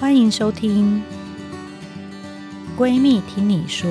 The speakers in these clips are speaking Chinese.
欢迎收听《闺蜜听你说》。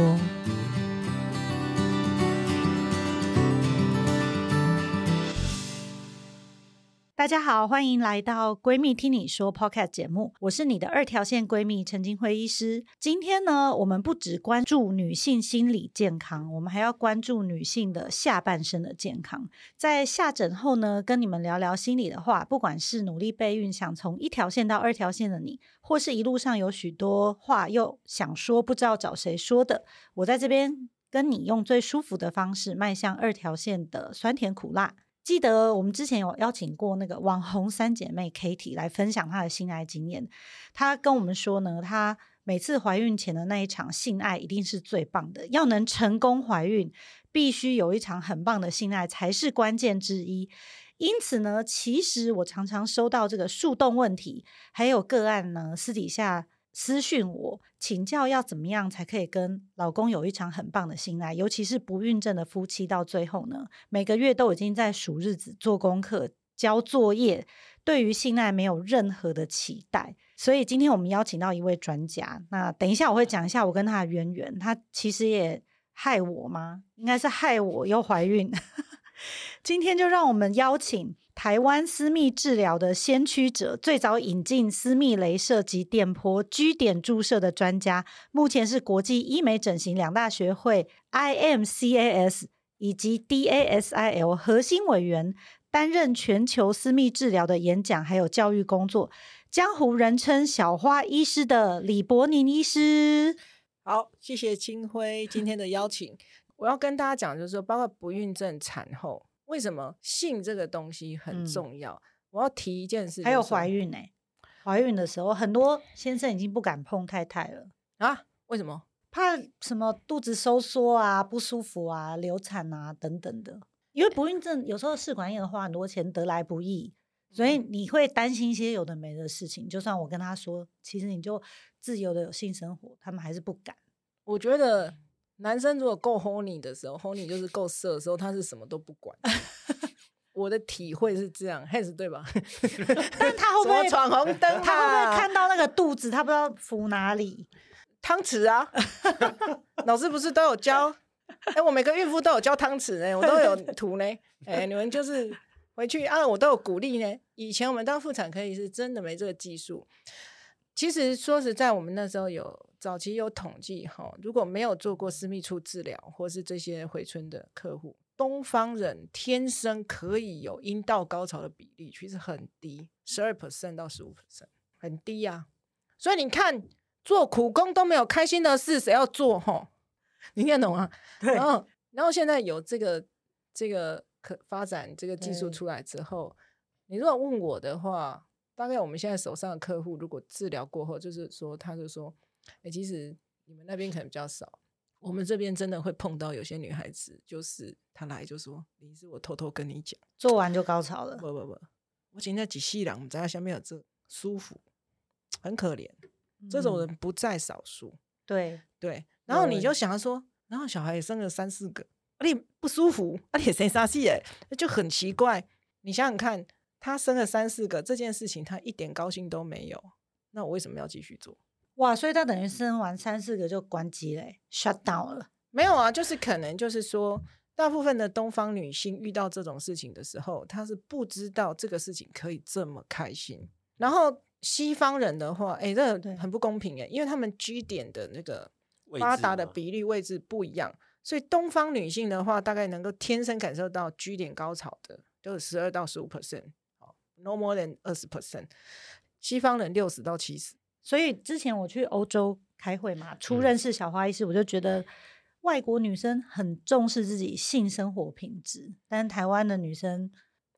大家好，欢迎来到《闺蜜听你说》Podcast 节目，我是你的二条线闺蜜陈金辉医师。今天呢，我们不只关注女性心理健康，我们还要关注女性的下半身的健康。在下诊后呢，跟你们聊聊心里的话。不管是努力备孕，想从一条线到二条线的你，或是一路上有许多话又想说，不知道找谁说的，我在这边跟你用最舒服的方式，迈向二条线的酸甜苦辣。记得我们之前有邀请过那个网红三姐妹 Katie 来分享她的性爱经验。她跟我们说呢，她每次怀孕前的那一场性爱一定是最棒的。要能成功怀孕，必须有一场很棒的性爱才是关键之一。因此呢，其实我常常收到这个树洞问题，还有个案呢，私底下。私讯我请教要怎么样才可以跟老公有一场很棒的性爱，尤其是不孕症的夫妻，到最后呢，每个月都已经在数日子、做功课、交作业，对于性爱没有任何的期待。所以今天我们邀请到一位专家，那等一下我会讲一下我跟他的渊源。他其实也害我吗？应该是害我又怀孕。今天就让我们邀请。台湾私密治疗的先驱者，最早引进私密雷射及电波 G 点注射的专家，目前是国际医美整形两大学会 IMCAS 以及 DASIL 核心委员，担任全球私密治疗的演讲还有教育工作，江湖人称小花医师的李柏宁医师。好，谢谢清辉今天的邀请。我要跟大家讲，就是说，包括不孕症、产后。为什么性这个东西很重要？嗯、我要提一件事，还有怀孕呢、欸？怀孕的时候，很多先生已经不敢碰太太了啊？为什么？怕什么肚子收缩啊、不舒服啊、流产啊等等的。因为不孕症有时候试管婴儿花很多钱，得来不易，所以你会担心一些有的没的事情。就算我跟他说，其实你就自由的有性生活，他们还是不敢。我觉得。男生如果够 horny 的时候，horny 就是够色的时候，他是什么都不管。我的体会是这样，Hans 对吧？但他会不会闯红灯？啊？他会不会看到那个肚子？他不知道扶哪里？汤匙啊！老师不是都有教？哎、欸，我每个孕妇都有教汤匙呢，我都有图呢。哎、欸，你们就是回去啊，我都有鼓励呢。以前我们当妇产科医师真的没这个技术。其实说实在，我们那时候有早期有统计哈，如果没有做过私密处治疗或是这些回春的客户，东方人天生可以有阴道高潮的比例其实很低，十二 percent 到十五 percent，很低呀、啊。所以你看，做苦工都没有开心的事，谁要做哈？你听得懂啊？对。然后，然后现在有这个这个可发展这个技术出来之后，你如果问我的话。大概我们现在手上的客户，如果治疗过后，就是说，他就说，哎、欸，其实你们那边可能比较少，我们这边真的会碰到有些女孩子，就是她来就说，你是我偷偷跟你讲，做完就高潮了。不不不，我今天几细了，我们在下面有这舒服，很可怜，这种人不在少数。嗯、对对，然后你就想说，然后小孩也生了三四个，而且不舒服，而且谁杀气哎，就很奇怪。你想想看。他生了三四个，这件事情他一点高兴都没有，那我为什么要继续做？哇，所以他等于生完三四个就关机嘞，shut down 了。没有啊，就是可能就是说，大部分的东方女性遇到这种事情的时候，她是不知道这个事情可以这么开心。然后西方人的话，哎，这个很不公平哎，因为他们 G 点的那个发达的比例位置不一样，所以东方女性的话，大概能够天生感受到 G 点高潮的，就是十二到十五 percent。No more than 二十 percent，西方人六十到七十。所以之前我去欧洲开会嘛，初认识小花医师，我就觉得外国女生很重视自己性生活品质，但台湾的女生，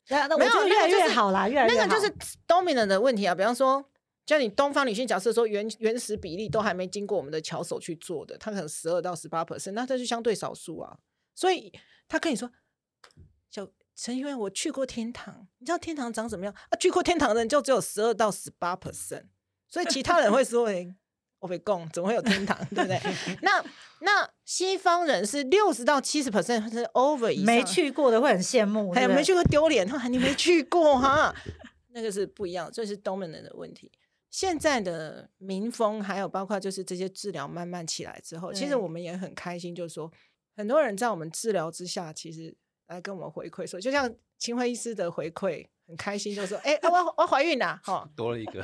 那我觉得越来越好啦，越来越好。那个就是 dominant 的问题啊，比方说，像你东方女性，假设说原原始比例都还没经过我们的巧手去做的，她可能十二到十八 percent，那这是相对少数啊。所以他跟你说，小。陈因为，我去过天堂，你知道天堂长什么样啊？去过天堂的人就只有十二到十八 percent，所以其他人会说：“哎，我被供，怎么会有天堂？对不对？”那那西方人是六十到七十 percent 是 over 以上，没去过的会很羡慕，还有没去过丢脸，你没去过哈，那个是不一样，这是 dominant 的问题。现在的民风，还有包括就是这些治疗慢慢起来之后，其实我们也很开心，就是说很多人在我们治疗之下，其实来跟我们回馈说，就像菁徽医师的回馈，很开心，就说：“哎、欸，我我怀孕了，哈，多了一个。”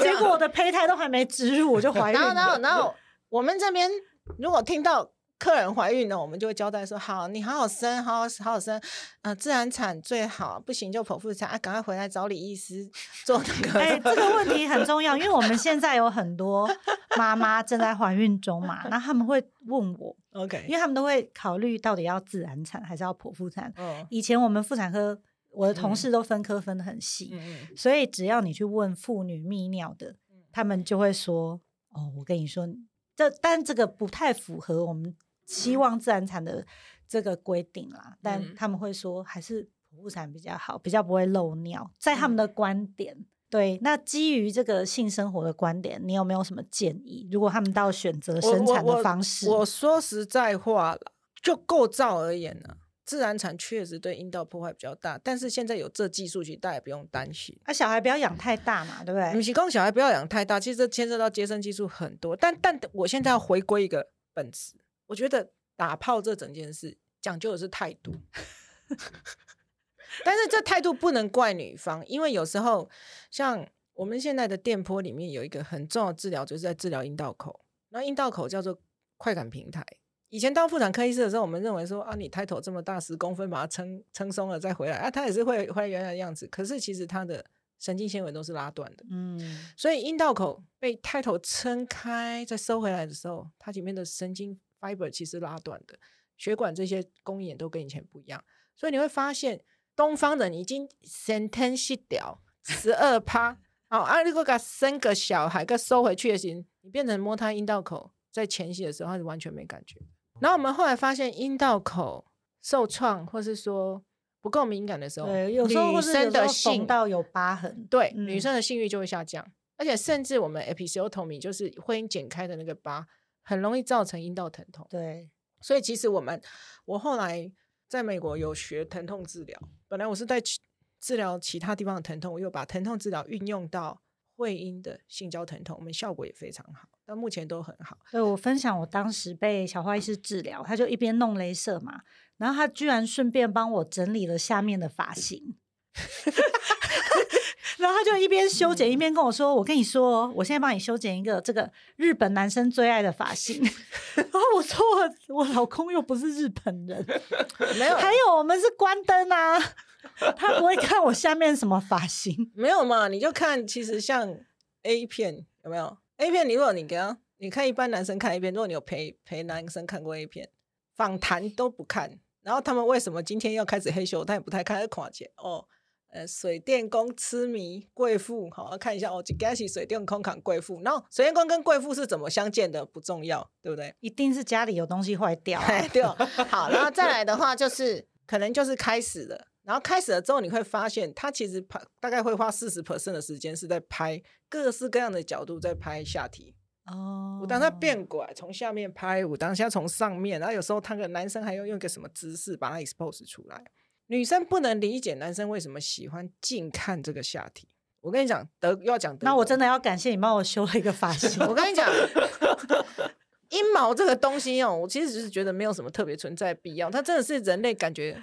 结果我的胚胎都还没植入，我就怀孕了。然后，然后，然后我们这边如果听到。客人怀孕了，我们就会交代说：好，你好好生，好好好好生，呃，自然产最好，不行就剖腹产啊，赶快回来找李医师做那个。哎、欸，这个问题很重要，因为我们现在有很多妈妈正在怀孕中嘛，那他们会问我，OK，因为他们都会考虑到底要自然产还是要剖腹产。嗯，以前我们妇产科，我的同事都分科分得很细，嗯，所以只要你去问妇女泌尿的，他们就会说：哦，我跟你说，这但这个不太符合我们。希望自然产的这个规定啦，但他们会说还是剖腹产比较好，比较不会漏尿，在他们的观点。嗯、对，那基于这个性生活的观点，你有没有什么建议？如果他们到选择生产的方式，我，我，我，我说实在话了，就构造而言呢，自然产确实对阴道破坏比较大，但是现在有这技术，其实大家也不用担心。啊，小孩不要养太大嘛，对不对？你提供小孩不要养太大，其实这牵涉到接生技术很多，但但我现在要回归一个本质。我觉得打炮这整件事讲究的是态度，但是这态度不能怪女方，因为有时候像我们现在的电波里面有一个很重要的治疗，就是在治疗阴道口。那阴道口叫做快感平台。以前当妇产科医师的时候，我们认为说啊，你胎头这么大十公分，把它撑撑松了再回来啊，它也是会回来原来的样子。可是其实它的神经纤维都是拉断的，嗯，所以阴道口被胎头撑开再收回来的时候，它里面的神经。fiber 其实拉断的，血管这些供应都跟以前不一样，所以你会发现东方人已经先天失调十二趴，哦，啊，如果给生个小孩，给收回去也行，你变成摸他阴道口，在前戏的时候他是完全没感觉。然后我们后来发现阴道口受创，或是说不够敏感的时候，对，有时候女生的性道有疤痕，对，嗯、女生的性欲就会下降，而且甚至我们 episiotomy 就是会阴剪开的那个疤。很容易造成阴道疼痛，对，所以其实我们，我后来在美国有学疼痛治疗，本来我是在治疗其他地方的疼痛，我又把疼痛治疗运用到会阴的性交疼痛，我们效果也非常好，到目前都很好。对我分享我当时被小花医师治疗，他就一边弄镭射嘛，然后他居然顺便帮我整理了下面的发型。然后他就一边修剪一边跟我说：“我跟你说，我现在帮你修剪一个这个日本男生最爱的发型。”然后我说我：“我老公又不是日本人，没有。还有我们是关灯啊，他不会看我下面什么发型。没有嘛？你就看，其实像 A 片有没有 A 片？你如果你给他，你看一般男生看 A 片，如果你有陪陪男生看过 A 片，访谈都不看。然后他们为什么今天要开始嘿咻？他也不太看，他看起哦。”呃，水电工痴迷贵妇，好，看一下哦，刚起水电工砍贵妇，然后水电工跟贵妇是怎么相见的？不重要，对不对？一定是家里有东西坏掉，啊，对。好，然后再来的话，就是可能就是开始了，然后开始了之后，你会发现他其实拍大概会花四十 percent 的时间是在拍各式各样的角度在拍下体哦。我当他变过来，从下面拍，我当下从上面，然后有时候他个男生还要用一个什么姿势把它 expose 出来。女生不能理解男生为什么喜欢近看这个下体。我跟你讲，德又要讲德。那我真的要感谢你帮我修了一个发 型。我跟你讲，阴毛这个东西哦，我其实只是觉得没有什么特别存在必要。它真的是人类感觉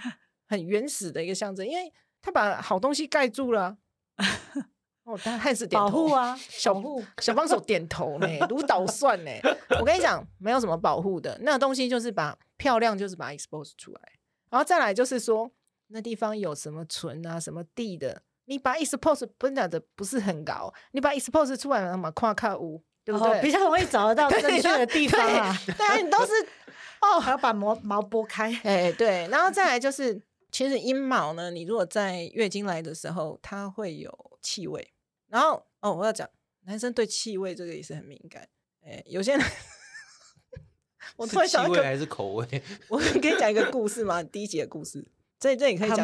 很原始的一个象征，因为他把好东西盖住了。哦，他还是点头保护啊，小护小帮手点头呢，如捣蒜呢。我跟你讲，没有什么保护的，那个东西就是把漂亮，就是把 expose 出来，然后再来就是说。那地方有什么存啊，什么地的？你把 expose 本来的不是很高，你把 expose 出来了嘛，跨靠屋，对不对？哦，比较容易找得到 正确的地方啊。对，对啊，你都是 哦，还要把毛毛拨开。哎，对，然后再来就是，其实阴毛呢，你如果在月经来的时候，它会有气味。然后哦，我要讲，男生对气味这个也是很敏感。哎，有些人，我突然想到，气味还是口味？我跟你讲一个故事嘛，第一集的故事。这这里可以讲，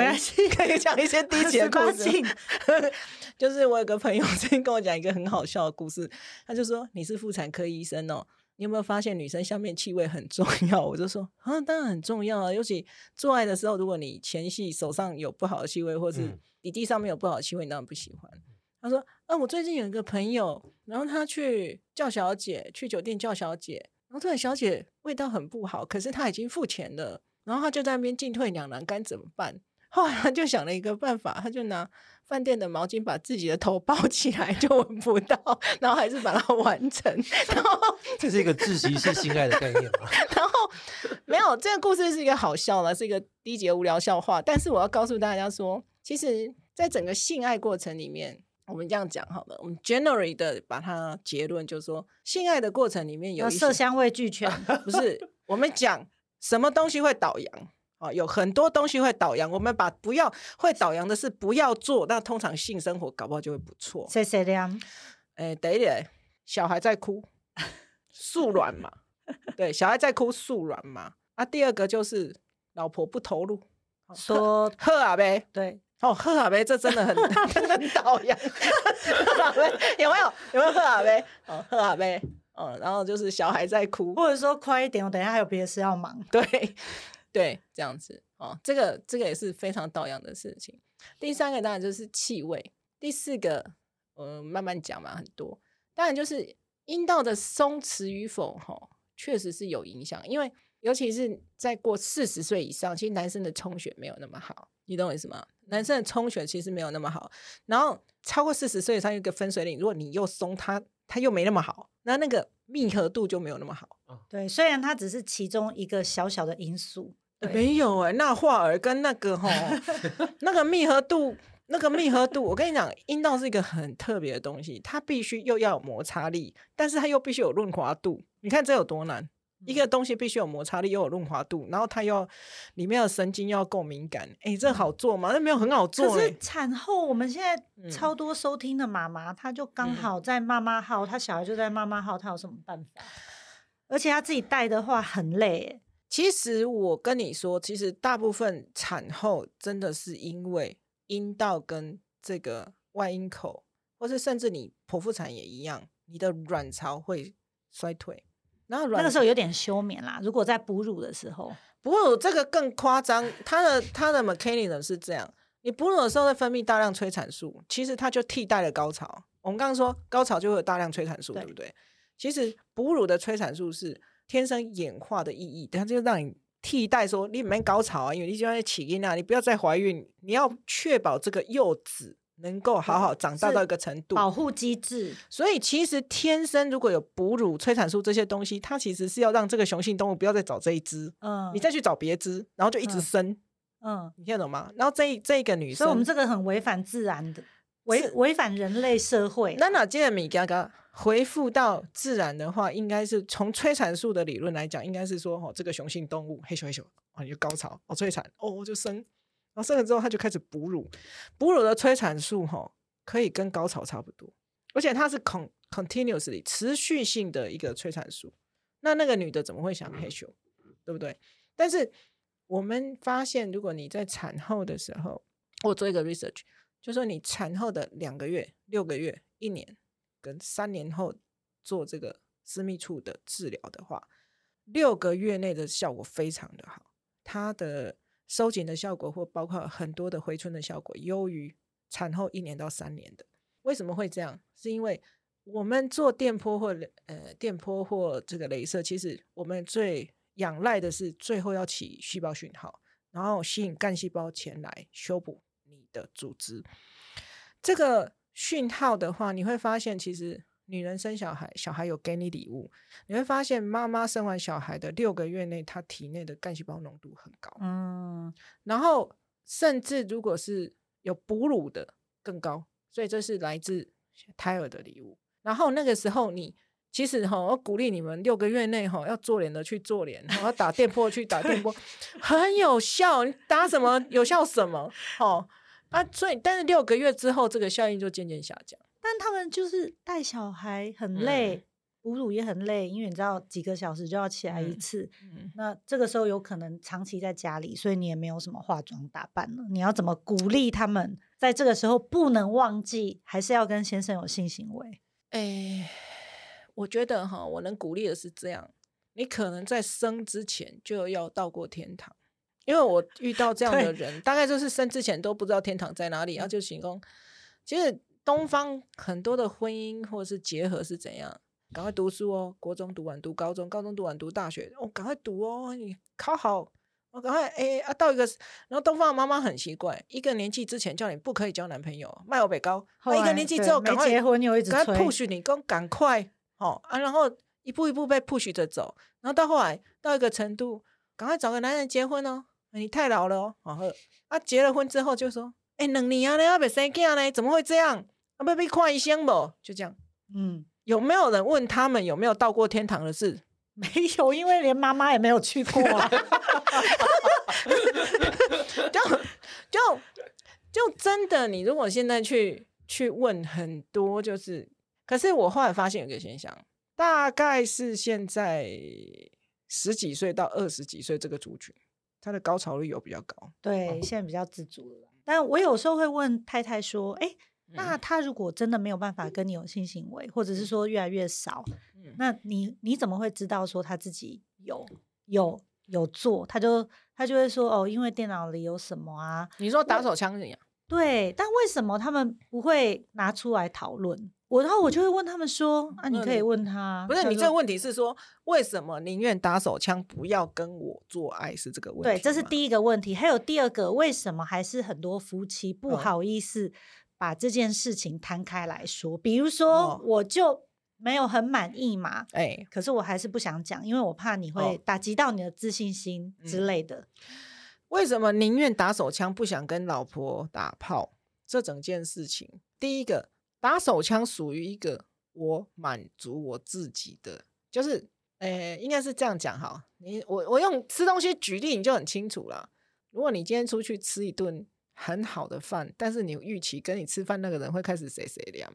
可以讲一些 低级的故事。就是我有个朋友最近跟我讲一个很好笑的故事，他就说：“你是妇产科医生哦，你有没有发现女生下面气味很重要？”我就说：“啊，当然很重要啊，尤其做爱的时候，如果你前戏手上有不好的气味，或是底地上面有不好的气味，你当然不喜欢。”他说：“嗯、呃，我最近有一个朋友，然后他去叫小姐，去酒店叫小姐，然后这个小姐味道很不好，可是他已经付钱了，然后他就在那边进退两难，该怎么办？后来他就想了一个办法，他就拿饭店的毛巾把自己的头包起来，就闻不到，然后还是把它完成。然后 这是一个窒息式性爱的概念吗？然后没有，这个故事是一个好笑的，是一个低级无聊笑话。但是我要告诉大家说，其实在整个性爱过程里面。我们这样讲好了，我们 generally 的把它结论就是说，性爱的过程里面有色香味俱全，不是我们讲什么东西会倒阳啊？有很多东西会倒阳，我们把不要会倒阳的事不要做，那通常性生活搞不好就会不错。谢谢亮，哎，等一点，小孩在哭，素软嘛，对，小孩在哭，素软嘛。啊，第二个就是老婆不投入，说喝啊呗，对。哦，喝啊呗，这真的很 很倒呀！喝啊呗，有没有？有没有喝啊呗？哦，喝啊呗，哦，然后就是小孩在哭，或者说快一点，我等一下还有别的事要忙。对，对，这样子哦，这个这个也是非常倒阳的事情。第三个当然就是气味，第四个呃慢慢讲嘛，很多当然就是阴道的松弛与否，哈、确实是有影响，因为尤其是在过四十岁以上，其实男生的充血没有那么好。你懂我意思吗？男生的充血其实没有那么好，然后超过四十岁以上有一个分水岭，如果你又松它，它又没那么好，那那个密合度就没有那么好。对，虽然它只是其中一个小小的因素，没有哎、欸，那化儿跟那个吼，那个密合度，那个密合度，我跟你讲，阴道是一个很特别的东西，它必须又要有摩擦力，但是它又必须有润滑度，你看这有多难。一个东西必须有摩擦力，又有润滑度，然后它又里面的神经又要够敏感。哎，这好做吗？那没有很好做。可是产后，我们现在超多收听的妈妈，她、嗯、就刚好在妈妈号，她、嗯、小孩就在妈妈号，她有什么办法？而且她自己带的话很累。其实我跟你说，其实大部分产后真的是因为阴道跟这个外阴口，或是甚至你剖腹产也一样，你的卵巢会衰退。然后那个时候有点休眠啦。如果在哺乳的时候，哺乳这个更夸张。它的它的 mechanism 是这样：你哺乳的时候会分泌大量催产素，其实它就替代了高潮。我们刚刚说高潮就会有大量催产素，对，对不对？其实哺乳的催产素是天生演化的意义，它就让你替代说你没高潮啊，因为你就在起因啊，你不要再怀孕，你要确保这个幼子。能够好好长大到一个程度，保护机制。所以其实天生如果有哺乳、催产素这些东西，它其实是要让这个雄性动物不要再找这一只，嗯，你再去找别只，然后就一直生，嗯，嗯，你听得懂吗？然后这这一个女生，所以我们这个很违反自然的，违违反人类社会。那那接着米嘎嘎回复到自然的话，应该是从催产素的理论来讲，应该是说哦，这个雄性动物嘿咻嘿咻啊，你就高潮哦，催产哦，就生。然后生了之后，他就开始哺乳，哺乳的催产素哈可以跟高潮差不多，而且它是 con continuously 持续性的一个催产素。那那个女的怎么会想害羞，对不对？但是我们发现，如果你在产后的时候，我做一个 research，就说你产后的两个月、六个月、一年跟三年后做这个私密处的治疗的话，六个月内的效果非常的好，它的。收紧的效果或包括很多的回春的效果，优于产后一年到三年的。为什么会这样？是因为我们做电波或呃电波或这个镭射，其实我们最仰赖的是最后要起细胞讯号，然后吸引干细胞前来修补的组织。这个讯号的话，你会发现其实。女人生小孩，小孩有给你礼物，你会发现妈妈生完小孩的六个月内，她体内的干细胞浓度很高，嗯，然后甚至如果是有哺乳的更高，所以这是来自胎儿的礼物。然后那个时候你其实哈，我鼓励你们六个月内哈要做脸的去做脸，然后打电波去打电波，很有效。你打什么有效什么？哦啊，所以但是六个月之后，这个效应就渐渐下降。但他们就是带小孩很累，嗯、哺乳也很累，因为你知道几个小时就要起来一次。嗯、那这个时候有可能长期在家里，所以你也没有什么化妆打扮了。你要怎么鼓励他们在这个时候不能忘记，还是要跟先生有性行为？哎，我觉得哈，我能鼓励的是这样：你可能在生之前就要到过天堂，因为我遇到这样的人，大概就是生之前都不知道天堂在哪里，然后就行宫。其实。东方很多的婚姻或者是结合是怎样？赶快读书哦，国中读完读高中，高中读完读大学，哦，赶快读哦，你考好，我、哦、赶快哎啊到一个，然后东方的妈妈很奇怪，一个年纪之前叫你不可以交男朋友，卖我北高，那一个年纪之后赶快结婚又一直赶快 push 你，赶赶快，好、哦、啊，然后一步一步被 push 着走，然后到后来到一个程度，赶快找个男人结婚哦，你太老了哦，好喝啊，结了婚之后就说，哎，两年啊，你还没生囝呢，怎么会这样？啊，不被看医生不？就这样，嗯。有没有人问他们有没有到过天堂的事？没有，因为连妈妈也没有去过啊。就就就真的，你如果现在去去问很多，就是，可是我后来发现有个现象，大概是现在十几岁到二十几岁这个族群，他的高潮率有比较高。对，哦、现在比较自主了。但我有时候会问太太说：“哎。”那他如果真的没有办法跟你有性行为，或者是说越来越少，那你你怎么会知道说他自己有有有做？他就他就会说哦，因为电脑里有什么啊？你说打手枪怎样？对，但为什么他们不会拿出来讨论？我然后我就会问他们说啊，你可以问他，不是你这个问题是说为什么宁愿打手枪不要跟我做爱是这个问题？对，这是第一个问题。还有第二个，为什么还是很多夫妻不好意思？把这件事情摊开来说，比如说，我就没有很满意嘛，哎、哦，可是我还是不想讲，因为我怕你会打击到你的自信心之类的。嗯、为什么宁愿打手枪不想跟老婆打炮？这整件事情，第一个打手枪属于一个我满足我自己的，就是，诶，应该是这样讲哈。你我我用吃东西举例，你就很清楚了。如果你今天出去吃一顿。很好的饭，但是你预期跟你吃饭那个人会开始谁谁凉，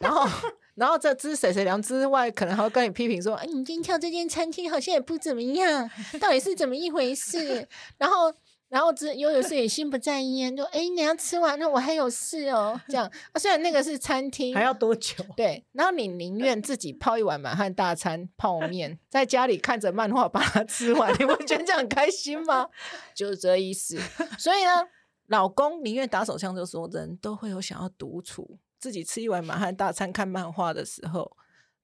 然后，然后这只谁谁凉之外，可能还会跟你批评说：“哎，你今天挑这间餐厅好像也不怎么样，到底是怎么一回事？”然后，然后这有有时也心不在焉，就：“哎，你要吃完那，我还有事哦。”这样啊，虽然那个是餐厅，还要多久？对，然后你宁愿自己泡一碗满汉大餐泡面，在家里看着漫画把它吃完，你不觉得这样很开心吗？就是这意思。所以呢。老公宁愿打手枪，就说人都会有想要独处、自己吃一碗满汉大餐、看漫画的时候，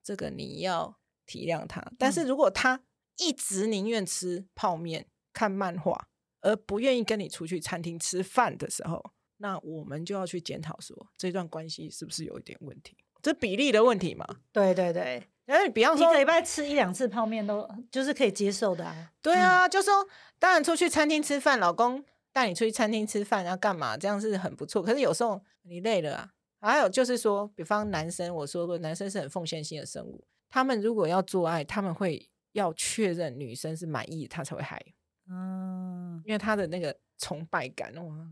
这个你要体谅他。但是如果他一直宁愿吃泡面、看漫画，而不愿意跟你出去餐厅吃饭的时候，那我们就要去检讨说，这段关系是不是有一点问题？这比例的问题嘛？对对对，因为比方说一个礼拜吃一两次泡面都就是可以接受的啊。对啊，嗯、就说当然出去餐厅吃饭，老公。带你出去餐厅吃饭要干嘛？这样是很不错。可是有时候你累了啊。还有就是说，比方男生，我说过，男生是很奉献性的生物。他们如果要做爱，他们会要确认女生是满意，他才会嗨。嗯，因为他的那个崇拜感哦，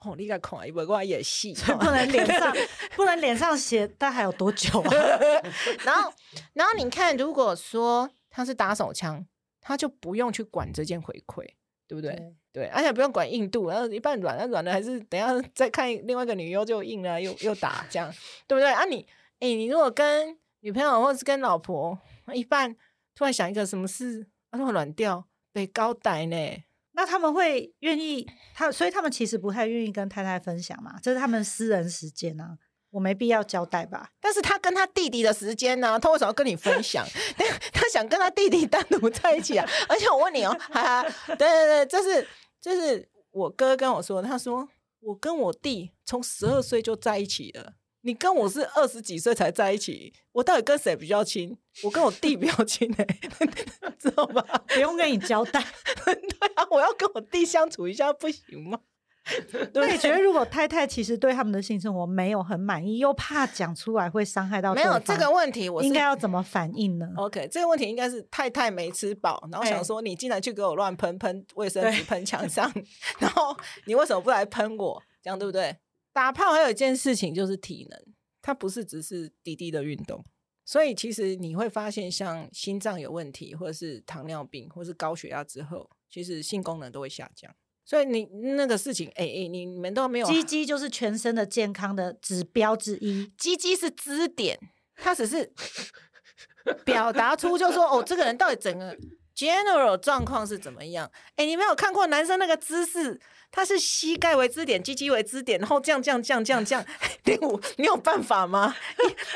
哦，你个看，因为我也戏，不能脸上不能脸上写，但还有多久啊？然后，然后你看，如果说他是打手枪，他就不用去管这件回馈，对不对？对对，而且不用管硬度，然后一半软，那软的还是等下再看另外一个女优就硬了，又又打这样，对不对？啊你，你诶你如果跟女朋友或者是跟老婆一半，突然想一个什么事，啊，会软掉，被高带呢？那他们会愿意他，所以他们其实不太愿意跟太太分享嘛，这是他们私人时间啊。我没必要交代吧？但是他跟他弟弟的时间呢？他为什么要跟你分享？他想跟他弟弟单独在一起啊！而且我问你哦，哈哈，对对对，这是这是我哥跟我说，他说我跟我弟从十二岁就在一起了，你跟我是二十几岁才在一起，我到底跟谁比较亲？我跟我弟比较亲哎、欸，知道吧？不用跟你交代，对啊，我要跟我弟相处一下不行吗？那你觉得，如果太太其实对他们的性生活没有很满意，又怕讲出来会伤害到，没有这个问题，我应该要怎么反应呢？OK，这个问题应该是太太没吃饱，然后想说你竟然去给我乱喷喷卫生纸喷墙上，然后你为什么不来喷我？这样对不对？打炮还有一件事情就是体能，它不是只是滴滴的运动，所以其实你会发现，像心脏有问题，或者是糖尿病，或是高血压之后，其实性功能都会下降。所以你那个事情，哎、欸、哎，你你们都没有。鸡鸡就是全身的健康的指标之一，鸡鸡是支点，它只是表达出就是说，哦，这个人到底整个 general 状况是怎么样？哎，你没有看过男生那个姿势，他是膝盖为支点，鸡鸡为支点，然后这样这样这样这样这样。练舞，你有办法吗？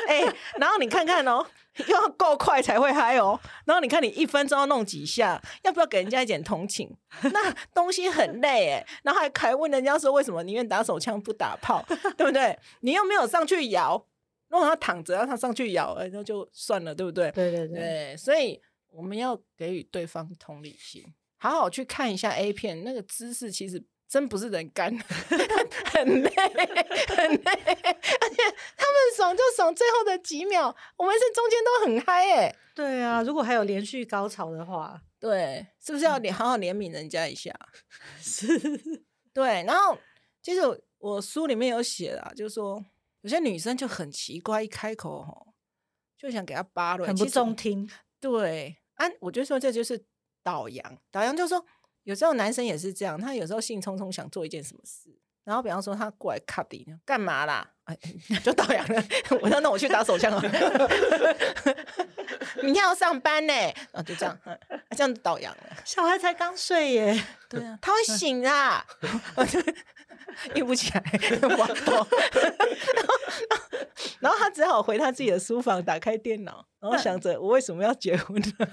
哎，然后你看看哦，又要够快才会嗨哦。然后你看你一分钟要弄几下，要不要给人家一点同情？那东西很累哎，然后还还问人家说为什么宁愿打手枪不打炮，对不对？你又没有上去摇，如果他躺着，让他上去摇，哎，那就算了，对不对？对对对，对，所以。我们要给予对方同理心，好好去看一下 A 片，那个姿势其实真不是人干，很累很累，而且他们爽就爽最后的几秒，我们是中间都很嗨哎。对啊，如果还有连续高潮的话，对，是不是要好好怜悯人家一下？是，对。然后其实我书里面有写啦，就是说有些女生就很奇怪，一开口吼就想给他扒了，很不中听。对，啊，我就说这就是导阳，导阳就是说有时候男生也是这样，他有时候兴冲冲想做一件什么事，然后比方说他过来卡底，干嘛啦？哎，就导阳了。我说那我去打手枪了，明天要上班呢，啊，就这样，这样导阳了。小孩才刚睡耶，对啊，他会醒啊，硬不起来，哇 然后他只好回他自己的书房，打开电脑，然后想着我为什么要结婚呢？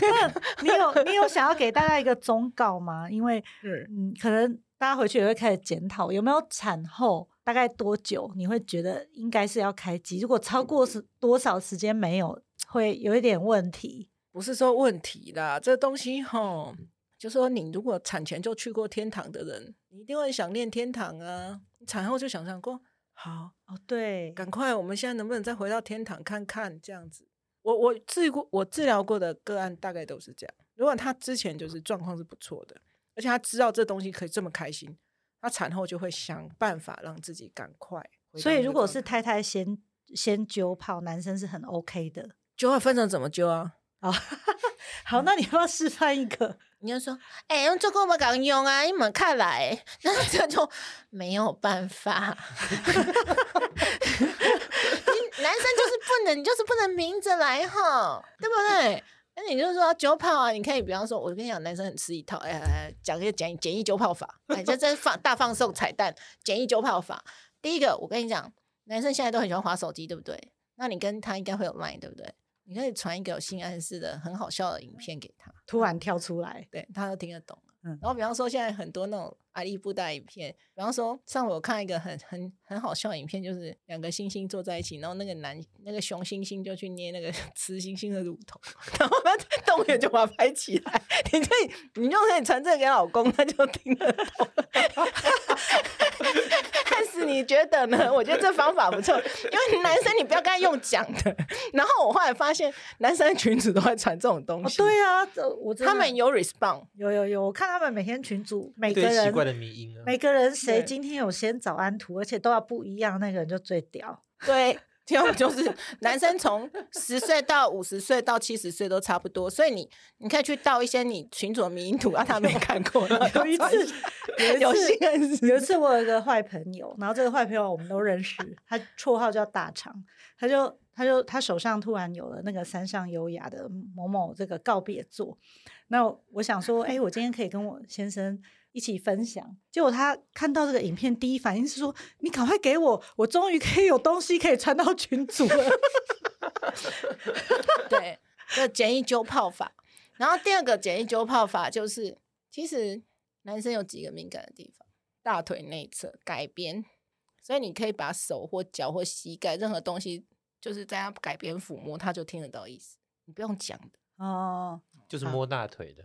那你有你有想要给大家一个忠告吗？因为嗯，可能大家回去也会开始检讨，有没有产后大概多久你会觉得应该是要开机？如果超过是多少时间没有，会有一点问题。不是说问题啦，这东西齁，就说你如果产前就去过天堂的人，你一定会想念天堂啊。产后就想象过。好哦，对，赶快，我们现在能不能再回到天堂看看？这样子，我我治过，我治疗过的个案大概都是这样。如果他之前就是状况是不错的，而且他知道这东西可以这么开心，他产后就会想办法让自己赶快。所以，如果是太太先先揪泡，男生是很 OK 的。揪会分成怎么揪啊？啊，好，那你要不要示范一个？你就说，哎、欸，用这个我们敢用啊？你们看来，那这就没有办法。男生就是不能，你就是不能明着来哈，对不对？那你就是说酒炮啊，你可以比方说，我跟你讲，男生很吃一套，哎、欸，讲一个简简易酒炮法，哎，这这放大放送彩蛋，简易酒炮法。第一个，我跟你讲，男生现在都很喜欢划手机，对不对？那你跟他应该会有 line，对不对？你可以传一个有性暗示的很好笑的影片给他，突然跳出来，对，他都听得懂。嗯，然后比方说现在很多那种阿里布袋影片，比方说上午我看一个很很很好笑的影片，就是两个猩猩坐在一起，然后那个男那个雄猩猩就去捏那个 雌猩猩的乳头，然后那 动物园就把它拍起来。你可以，你就可以传这个给老公，他就听得懂。你觉得呢？我觉得这方法不错，因为男生你不要跟他用讲的。然后我后来发现，男生群主都会传这种东西。哦、对啊，我他们有 respond，有有有，我看他们每天群主每个人奇怪的迷因、啊、每个人谁今天有先早安图，而且都要不一样，那个人就最屌。对。这样就是男生从十岁到五十岁到七十岁都差不多，所以你你可以去盗一些你群组的迷因图啊，他没看过。有一次，有一次，有一次我有一个坏朋友，然后这个坏朋友我们都认识，他绰号叫大肠，他就他就他手上突然有了那个山上优雅的某某这个告别作，那我想说，哎，我今天可以跟我先生。一起分享，结果他看到这个影片，第一反应是说：“你赶快给我，我终于可以有东西可以传到群组了。”对，这简易揪泡法。然后第二个简易揪泡法就是，其实男生有几个敏感的地方，大腿内侧改边，所以你可以把手或脚或膝盖任何东西，就是在他改边抚摸，他就听得到意思，你不用讲的哦，就是摸大腿的。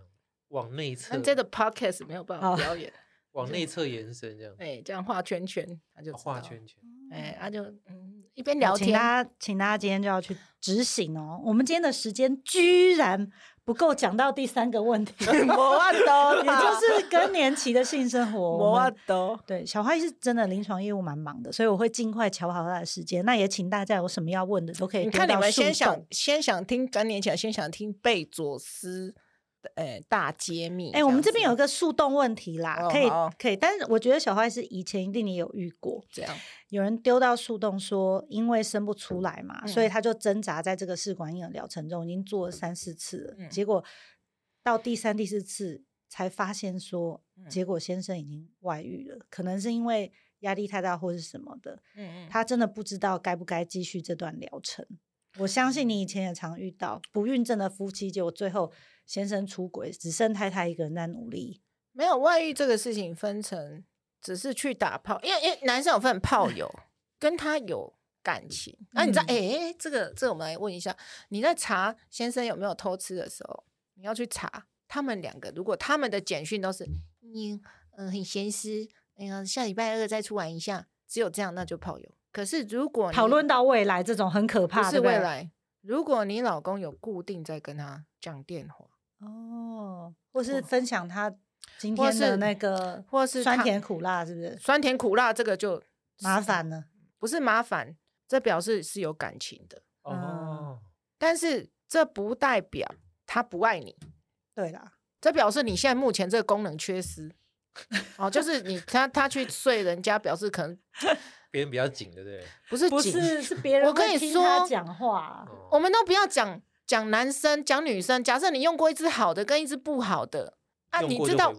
往内侧，那这个 podcast 没有办法表演。往内侧延伸这样，哎，这样画圈圈，他就画圈圈，哎，他就嗯一边聊天。请大家，请大家今天就要去执行哦。我们今天的时间居然不够讲到第三个问题，摩阿多，也就是更年期的性生活。摩阿多，对，小花是真的临床业务蛮忙的，所以我会尽快瞧好他的时间。那也请大家有什么要问的都可以。你看你们先想先想听更年期，先想听贝佐斯。呃大揭秘。哎、欸，我们这边有一个树洞问题啦，哦、可以可以，但是我觉得小坏是以前一定也有遇过这样，有人丢到树洞说，因为生不出来嘛，嗯、所以他就挣扎在这个试管婴儿疗程中，已经做了三四次了，嗯、结果到第三、第四次才发现说，结果先生已经外遇了，可能是因为压力太大或是什么的，嗯嗯，他真的不知道该不该继续这段疗程。我相信你以前也常遇到不孕症的夫妻，结果最后先生出轨，只剩太太一个人在努力。没有外遇这个事情分成，只是去打炮，因为因为男生有分炮友，跟他有感情。那、嗯啊、你知道，哎、欸，这个这个、我们来问一下，你在查先生有没有偷吃的时候，你要去查他们两个，如果他们的简讯都是你嗯、呃、很闲思，哎呀下礼拜二再出玩一下，只有这样那就炮友。可是，如果讨论到未来这种很可怕的，是未来。如果你老公有固定在跟他讲电话，哦，或是分享他今天的那个，或是酸甜苦辣，是不是？酸甜苦辣这个就麻烦了，不是麻烦，这表示是有感情的哦。但是这不代表他不爱你，对啦，这表示你现在目前这个功能缺失。哦，就是你他他去睡人家，表示可能。别人比较紧，对不对？不是，不是，是别人。我跟你说，讲话，我们都不要讲讲男生，讲女生。假设你用过一只好的，跟一只不好的啊，你知道？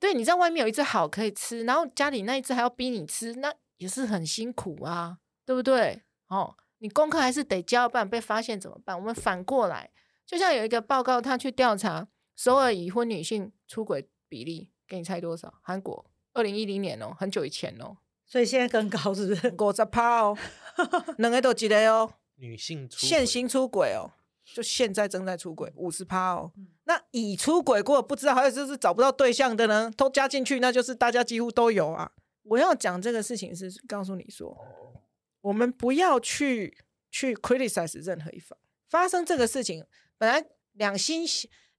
对，你在外面有一只好可以吃，然后家里那一只还要逼你吃，那也是很辛苦啊，对不对？哦，你功课还是得交，不然被发现怎么办？我们反过来，就像有一个报告，他去调查首尔已婚女性出轨比例，给你猜多少？韩国二零一零年哦，很久以前哦。所以现在更高，是不是？五十趴哦，两个都记得哦。女性出现行出轨哦，就现在正在出轨，五十趴哦。嗯、那已出轨过不知道，还有就是找不到对象的呢，都加进去，那就是大家几乎都有啊。我要讲这个事情是告诉你说，我们不要去去 criticize 任何一方。发生这个事情，本来两心。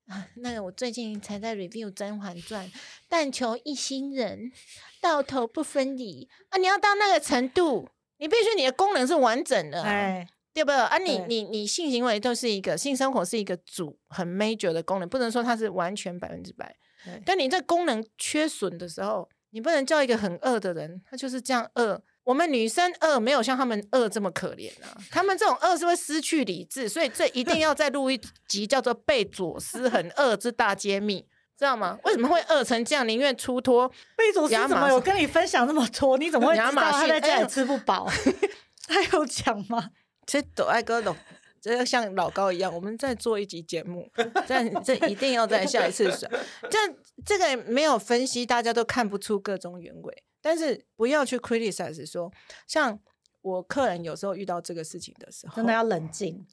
啊，那个我最近才在 review《甄嬛传》，但求一心人，到头不分离啊！你要到那个程度，你必须你的功能是完整的，啊，哎，对不？啊你，你你你性行为都是一个性生活是一个主很 major 的功能，不能说它是完全百分之百。对但你这功能缺损的时候，你不能叫一个很饿的人，他就是这样饿。我们女生饿没有像他们饿这么可怜啊！他们这种饿是会失去理智，所以这一定要再录一集叫做《贝佐斯很饿之大揭秘》，知道吗？为什么会饿成这样？宁愿出脱。贝佐斯怎么有跟你分享那么多？你怎么会知道他在家里吃不饱？他有讲吗？这抖爱哥懂，这要像老高一样，我们再做一集节目，这 这一定要在下一次说。这这个没有分析，大家都看不出个中原委。但是不要去 criticize 说，像我客人有时候遇到这个事情的时候，真的要冷静。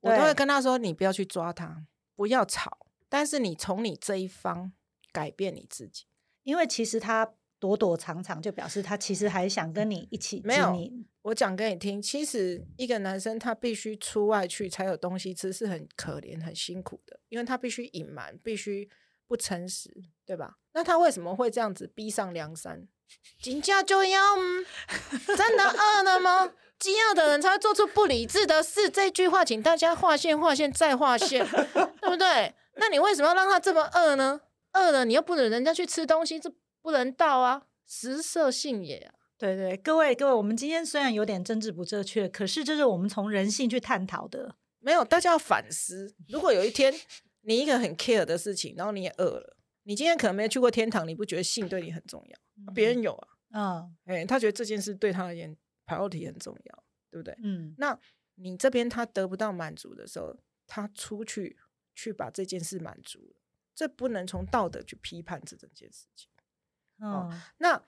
我都会跟他说：“你不要去抓他，不要吵。但是你从你这一方改变你自己，因为其实他躲躲藏藏，就表示他其实还想跟你一起。没有，我讲给你听，其实一个男生他必须出外去才有东西吃，是很可怜、很辛苦的，因为他必须隐瞒，必须不诚实，对吧？那他为什么会这样子逼上梁山？”紧张就要，真的饿了吗？饥饿的人才会做出不理智的事。这句话，请大家划线、划线再划线，对不对？那你为什么要让他这么饿呢？饿了，你又不能人家去吃东西，这不人道啊！食色性也啊！对对，各位各位，我们今天虽然有点政治不正确，可是这是我们从人性去探讨的。没有，大家要反思。如果有一天你一个很 care 的事情，然后你也饿了，你今天可能没有去过天堂，你不觉得性对你很重要？别人有啊，嗯，哎、欸，他觉得这件事对他而言 priority 很重要，对不对？嗯，那你这边他得不到满足的时候，他出去去把这件事满足了，这不能从道德去批判这整件事情。嗯、哦，那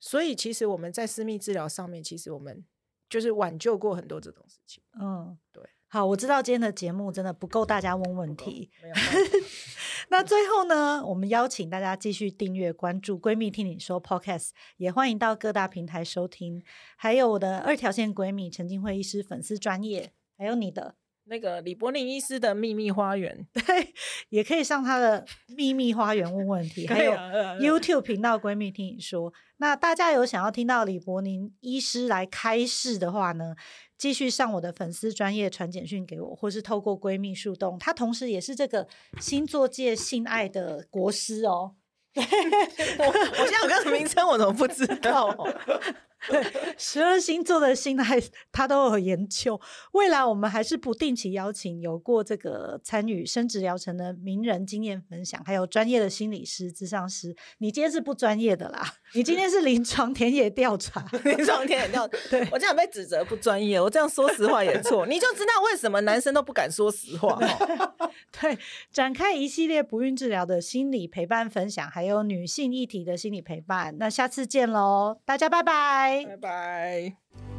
所以其实我们在私密治疗上面，其实我们就是挽救过很多这种事情。嗯，对。好，我知道今天的节目真的不够大家问问题。那最后呢，我们邀请大家继续订阅关注“闺蜜听你说 ”Podcast，也欢迎到各大平台收听。还有我的二条线闺蜜陈金慧医师粉丝专业，还有你的那个李柏宁医师的秘密花园，对，也可以上他的秘密花园问问题，还有 YouTube 频道闺蜜听你说。那大家有想要听到李柏宁医师来开示的话呢，继续上我的粉丝专业传简讯给我，或是透过闺蜜树洞，她同时也是这个星座界性爱的国师哦。对，我我现在有个名称，我怎么不知道？对，十二星座的性爱他都有研究。未来我们还是不定期邀请有过这个参与生殖疗程的名人经验分享，还有专业的心理师、咨商师。你今天是不专业的啦，你今天是临床田野调查，临床田野调查。对，我这样被指责不专业，我这样说实话也错，你就知道为什么男生都不敢说实话。对，展开一系列不孕治疗的心理陪伴分享，还有女性议题的心理陪伴。那下次见喽，大家拜拜。拜拜。